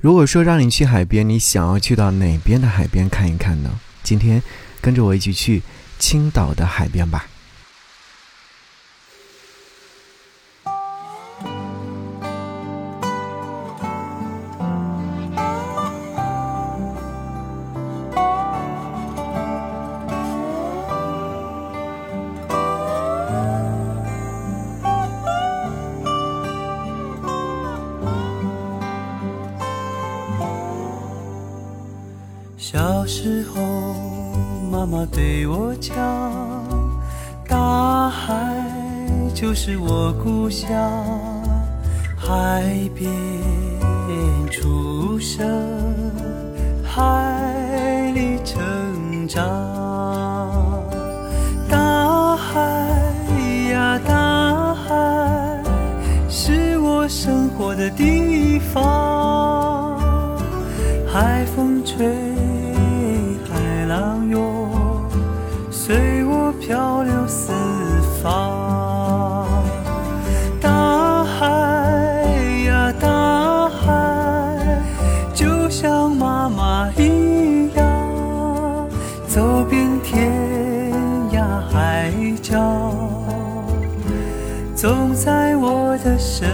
如果说让你去海边，你想要去到哪边的海边看一看呢？今天跟着我一起去青岛的海边吧。就是我故乡，海边出生，海里成长。大海呀，大海，是我生活的地方，海风吹。遍天涯海角，总在我的身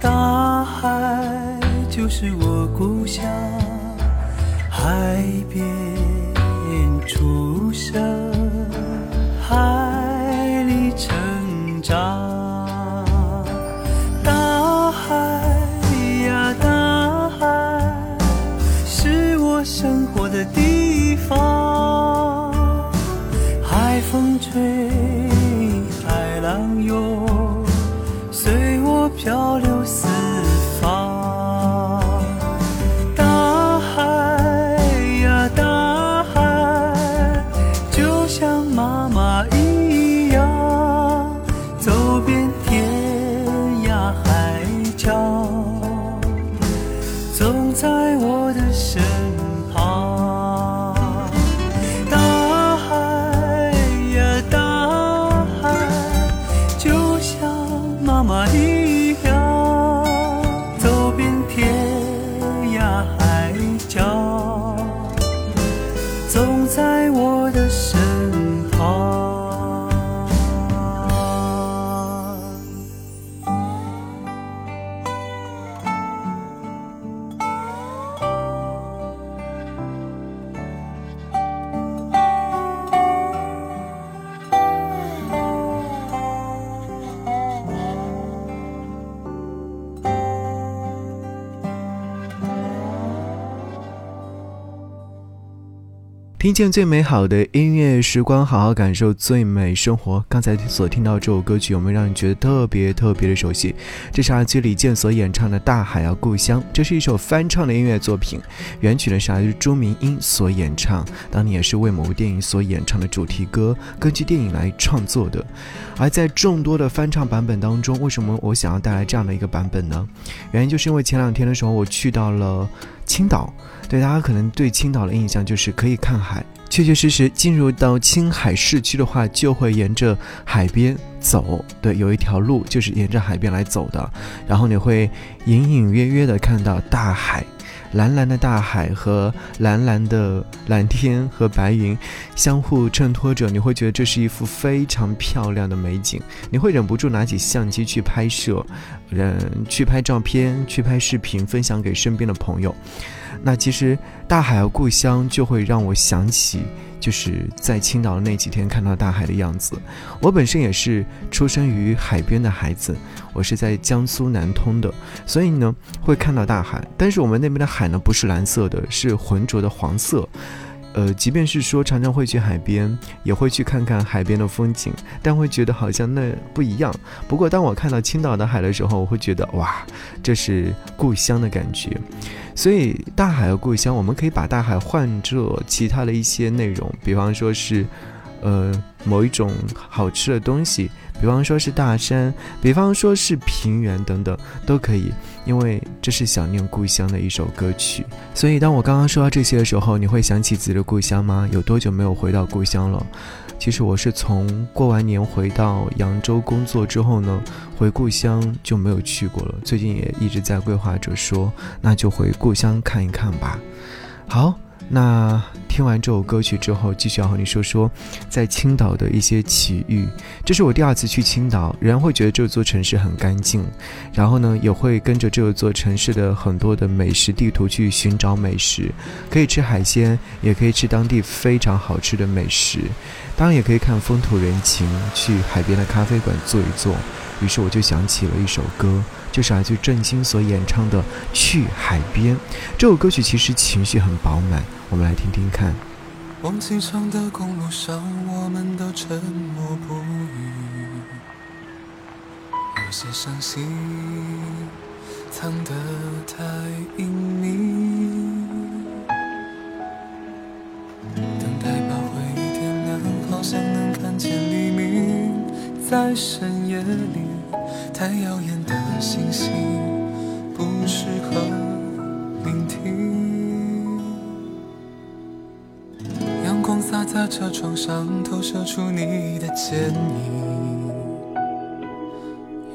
大海就是我故乡，海边出生，天听见最美好的音乐时光，好好感受最美生活。刚才所听到这首歌曲，有没有让你觉得特别特别的熟悉？这是来自李健所演唱的《大海啊故乡》，这是一首翻唱的音乐作品，原曲呢是来自朱明英所演唱，当年也是为某部电影所演唱的主题歌，根据电影来创作的。而在众多的翻唱版本当中，为什么我想要带来这样的一个版本呢？原因就是因为前两天的时候，我去到了青岛。对大家可能对青岛的印象就是可以看海，确确实实进入到青海市区的话，就会沿着海边走。对，有一条路就是沿着海边来走的，然后你会隐隐约约的看到大海。蓝蓝的大海和蓝蓝的蓝天和白云相互衬托着，你会觉得这是一幅非常漂亮的美景，你会忍不住拿起相机去拍摄，嗯，去拍照片，去拍视频，分享给身边的朋友。那其实大海和故乡就会让我想起。就是在青岛的那几天看到大海的样子。我本身也是出生于海边的孩子，我是在江苏南通的，所以呢会看到大海。但是我们那边的海呢不是蓝色的，是浑浊的黄色。呃，即便是说常常会去海边，也会去看看海边的风景，但会觉得好像那不一样。不过当我看到青岛的海的时候，我会觉得哇，这是故乡的感觉。所以大海和故乡，我们可以把大海换作其他的一些内容，比方说是，呃，某一种好吃的东西。比方说是大山，比方说是平原等等，都可以，因为这是想念故乡的一首歌曲。所以当我刚刚说到这些的时候，你会想起自己的故乡吗？有多久没有回到故乡了？其实我是从过完年回到扬州工作之后呢，回故乡就没有去过了。最近也一直在规划着说，那就回故乡看一看吧。好。那听完这首歌曲之后，继续要和你说说在青岛的一些奇遇。这是我第二次去青岛，仍然会觉得这座城市很干净，然后呢，也会跟着这座城市的很多的美食地图去寻找美食，可以吃海鲜，也可以吃当地非常好吃的美食，当然也可以看风土人情，去海边的咖啡馆坐一坐。于是我就想起了一首歌。就是来自郑兴所演唱的《去海边》这首歌曲，其实情绪很饱满，我们来听听看。往机场的公路上，我们都沉默不语，有些伤心藏得太隐秘，等待把回忆点亮，好像能看见黎明在深夜里。太耀眼的星星不适合聆听，阳光洒在车窗上，投射出你的剪影。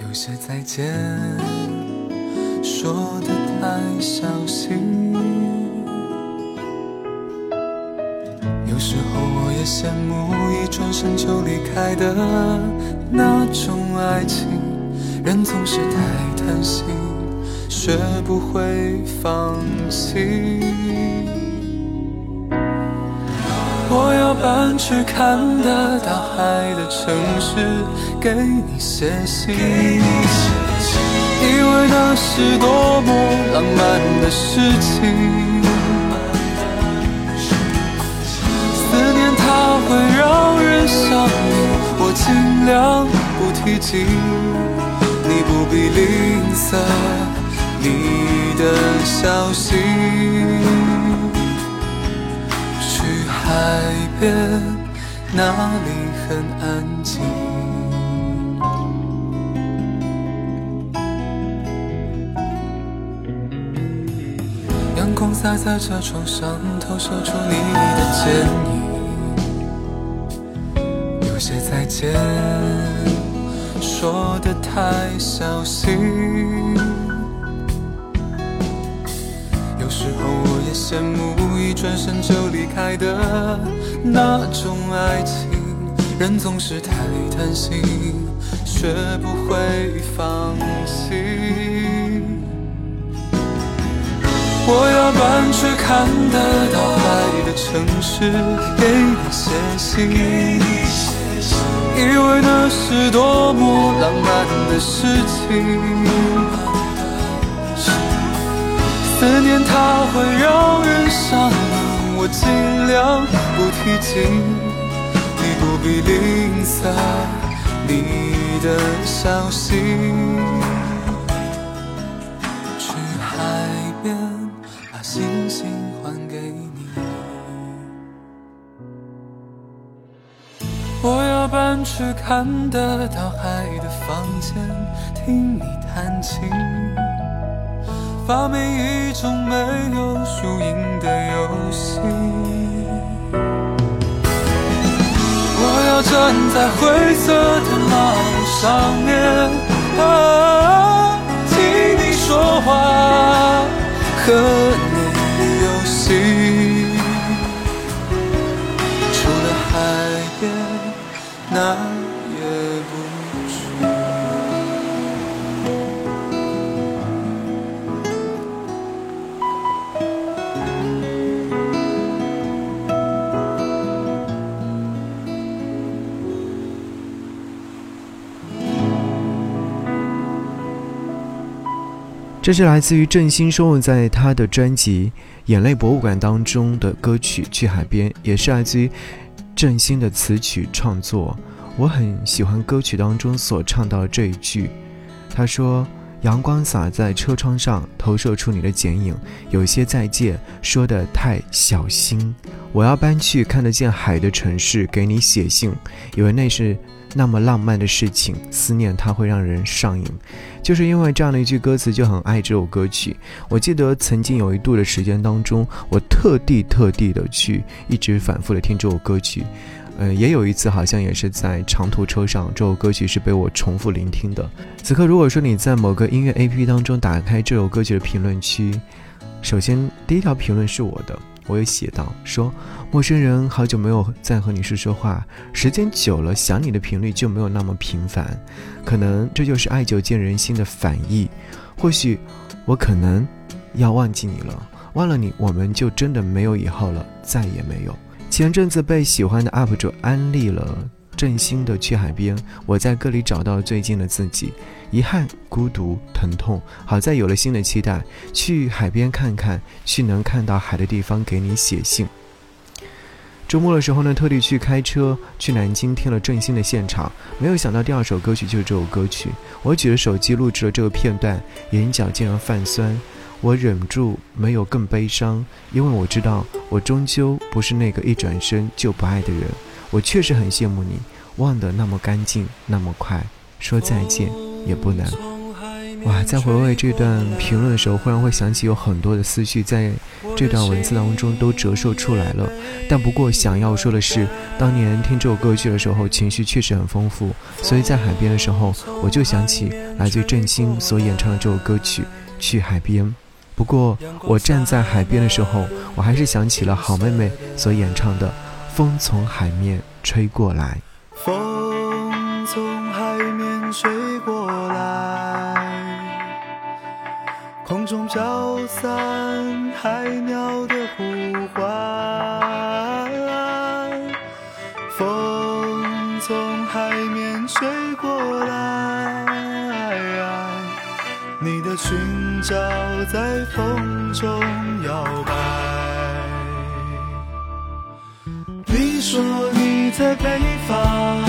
有些再见说的太小心，有时候我也羡慕一转身就离开的那种爱情。人总是太贪心，学不会放弃。我要搬去看得到海的城市，给你写信，以为那是多么浪漫的事情。思念它会让人想你，我尽量不提及。不必吝啬你的消息，去海边，那里很安静。阳光洒在车窗上，投射出你的剪影，有些再见。说的太小心，有时候我也羡慕一转身就离开的那种爱情。人总是太贪心，学不会放弃。我要搬去看得到海的城市，给你写信。以为那是多么浪漫的事情，思念它会让人上瘾，我尽量不提及。你不必吝啬你的消息，我要搬去看得到海的房间，听你弹琴，发明一种没有输赢的游戏。我要站在灰色的马路上面，听你说话，和你游戏。这是来自于郑兴收录在他的专辑《眼泪博物馆》当中的歌曲《去海边》，也是来自于。振兴的词曲创作。我很喜欢歌曲当中所唱到的这一句，他说：“阳光洒在车窗上，投射出你的剪影。有些再见说的太小心，我要搬去看得见海的城市，给你写信，以为那是。”那么浪漫的事情，思念它会让人上瘾，就是因为这样的一句歌词，就很爱这首歌曲。我记得曾经有一度的时间当中，我特地特地的去一直反复的听这首歌曲，呃，也有一次好像也是在长途车上，这首歌曲是被我重复聆听的。此刻如果说你在某个音乐 APP 当中打开这首歌曲的评论区，首先第一条评论是我的。我有写到说，陌生人好久没有再和你说说话，时间久了想你的频率就没有那么频繁，可能这就是爱久见人心的反义。或许我可能要忘记你了，忘了你，我们就真的没有以后了，再也没有。前阵子被喜欢的 UP 主安利了。振兴的去海边，我在歌里找到最近的自己，遗憾、孤独、疼痛，好在有了新的期待，去海边看看，去能看到海的地方给你写信。周末的时候呢，特地去开车去南京听了振兴的现场，没有想到第二首歌曲就是这首歌曲。我举着手机录制了这个片段，眼角竟然泛酸，我忍住没有更悲伤，因为我知道我终究不是那个一转身就不爱的人。我确实很羡慕你，忘得那么干净，那么快，说再见也不难。哇，在回味这段评论的时候，忽然会想起有很多的思绪在这段文字当中都折射出来了。但不过想要说的是，当年听这首歌曲的时候，情绪确实很丰富，所以在海边的时候，我就想起来自郑兴所演唱的这首歌曲《去海边》。不过我站在海边的时候，我还是想起了好妹妹所演唱的。风从海面吹过来，风从海面吹过来，空中飘散海鸟的呼唤。风从海面吹过来，你的裙角在风中摇摆。说你在北方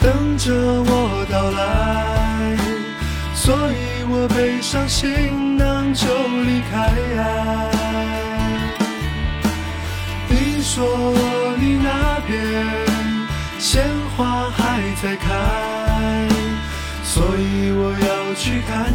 等着我到来，所以我背上行囊就离开。你说你那边鲜花还在开，所以我要去看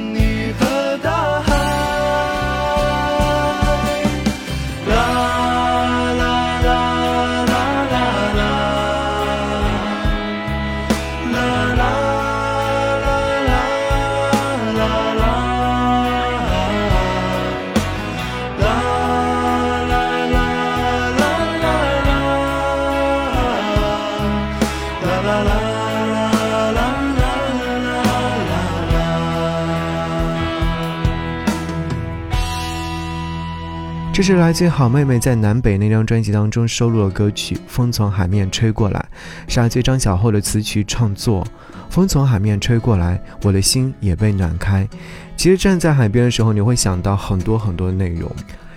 这是来自好妹妹在南北那张专辑当中收录的歌曲《风从海面吹过来》，是来自张小厚的词曲创作。风从海面吹过来，我的心也被暖开。其实站在海边的时候，你会想到很多很多内容。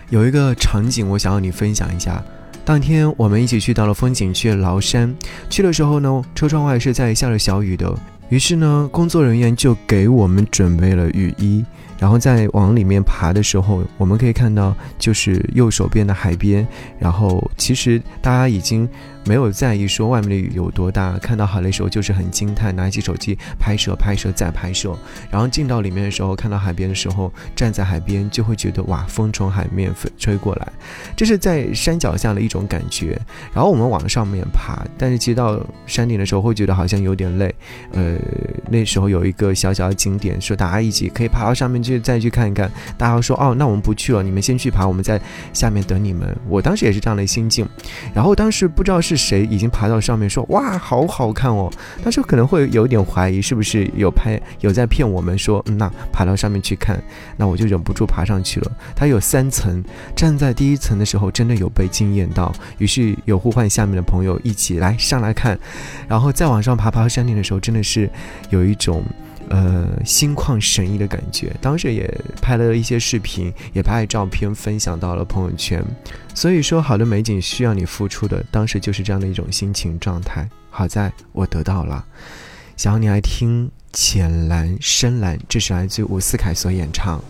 有一个场景，我想要你分享一下。当天我们一起去到了风景区崂山，去的时候呢，车窗外是在下着小雨的。于是呢，工作人员就给我们准备了雨衣。然后在往里面爬的时候，我们可以看到，就是右手边的海边。然后其实大家已经。没有在意说外面的雨有多大，看到海的时候就是很惊叹，拿起手机拍摄、拍摄再拍摄。然后进到里面的时候，看到海边的时候，站在海边就会觉得哇，风从海面吹过来，这是在山脚下的一种感觉。然后我们往上面爬，但是其实到山顶的时候会觉得好像有点累。呃，那时候有一个小小的景点，说大家一起可以爬到上面去再去看一看。大家说哦，那我们不去了，你们先去爬，我们在下面等你们。我当时也是这样的心境。然后当时不知道是。是谁已经爬到上面说哇好好看哦？他说可能会有点怀疑是不是有拍有在骗我们说嗯那爬到上面去看，那我就忍不住爬上去了。它有三层，站在第一层的时候真的有被惊艳到，于是有呼唤下面的朋友一起来上来看，然后再往上爬爬山顶的时候真的是有一种。呃，心旷神怡的感觉。当时也拍了一些视频，也拍了照片，分享到了朋友圈。所以说，好的美景需要你付出的，当时就是这样的一种心情状态。好在我得到了。想要你来听《浅蓝深蓝》，这是来自伍思凯所演唱。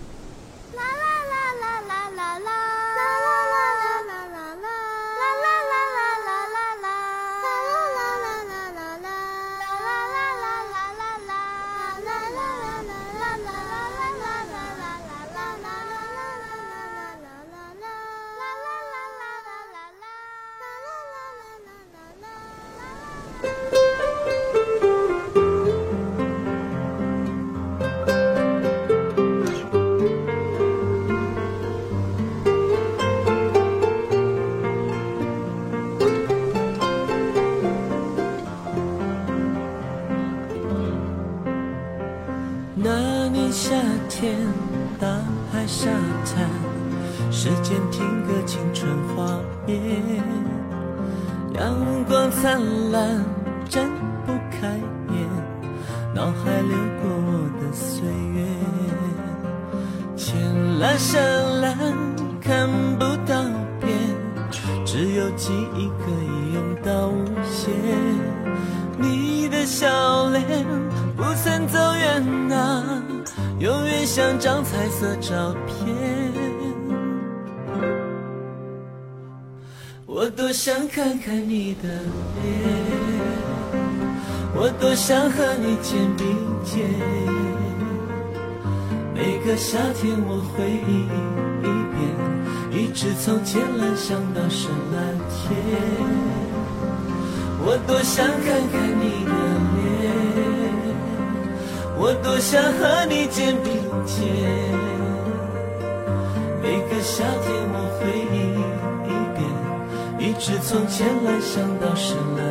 夏天，大海，沙滩时间停格，青春画面，阳光灿烂，睁不开眼，脑海流过我的岁月，浅蓝深蓝，看不到边，只有记忆可以用到无限。你的笑脸不曾走远啊，永远像张彩色照片。我多想看看你的脸，我多想和你肩并肩。每个夏天我回忆一遍，一直从浅蓝想到深蓝天。我多想看看你的脸，我多想和你肩并肩。每个夏天我回忆。一遍，一直从浅蓝想到深蓝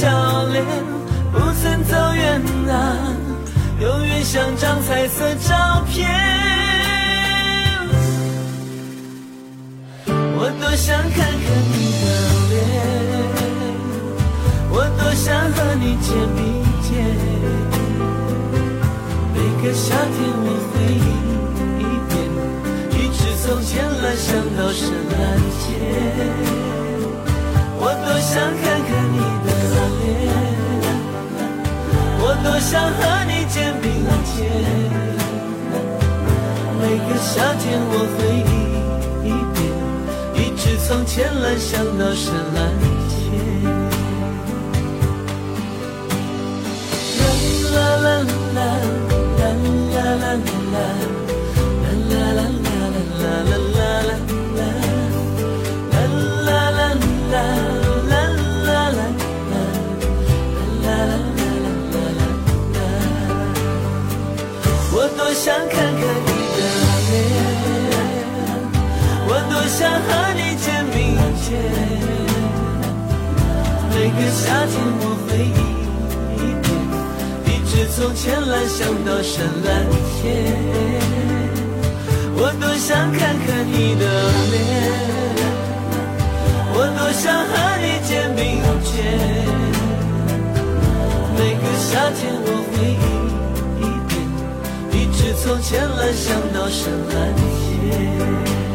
笑脸不曾走远啊，永远像张彩色照片。我多想看看你的脸，我多想和你肩并肩。每个夏天我回忆一遍，一直从浅蓝想到深蓝天。我多想看看多想和你肩并肩。每个夏天我回忆一遍，一直从浅蓝想到深蓝天。啦啦啦啦啦啦啦啦。想看看你的脸，我多想和你见明天。每个夏天我会一遍，一直从浅蓝想到深蓝天。我多想看看你的脸，我多想和你见明天。每个夏天我回忆。从浅蓝想到深蓝天。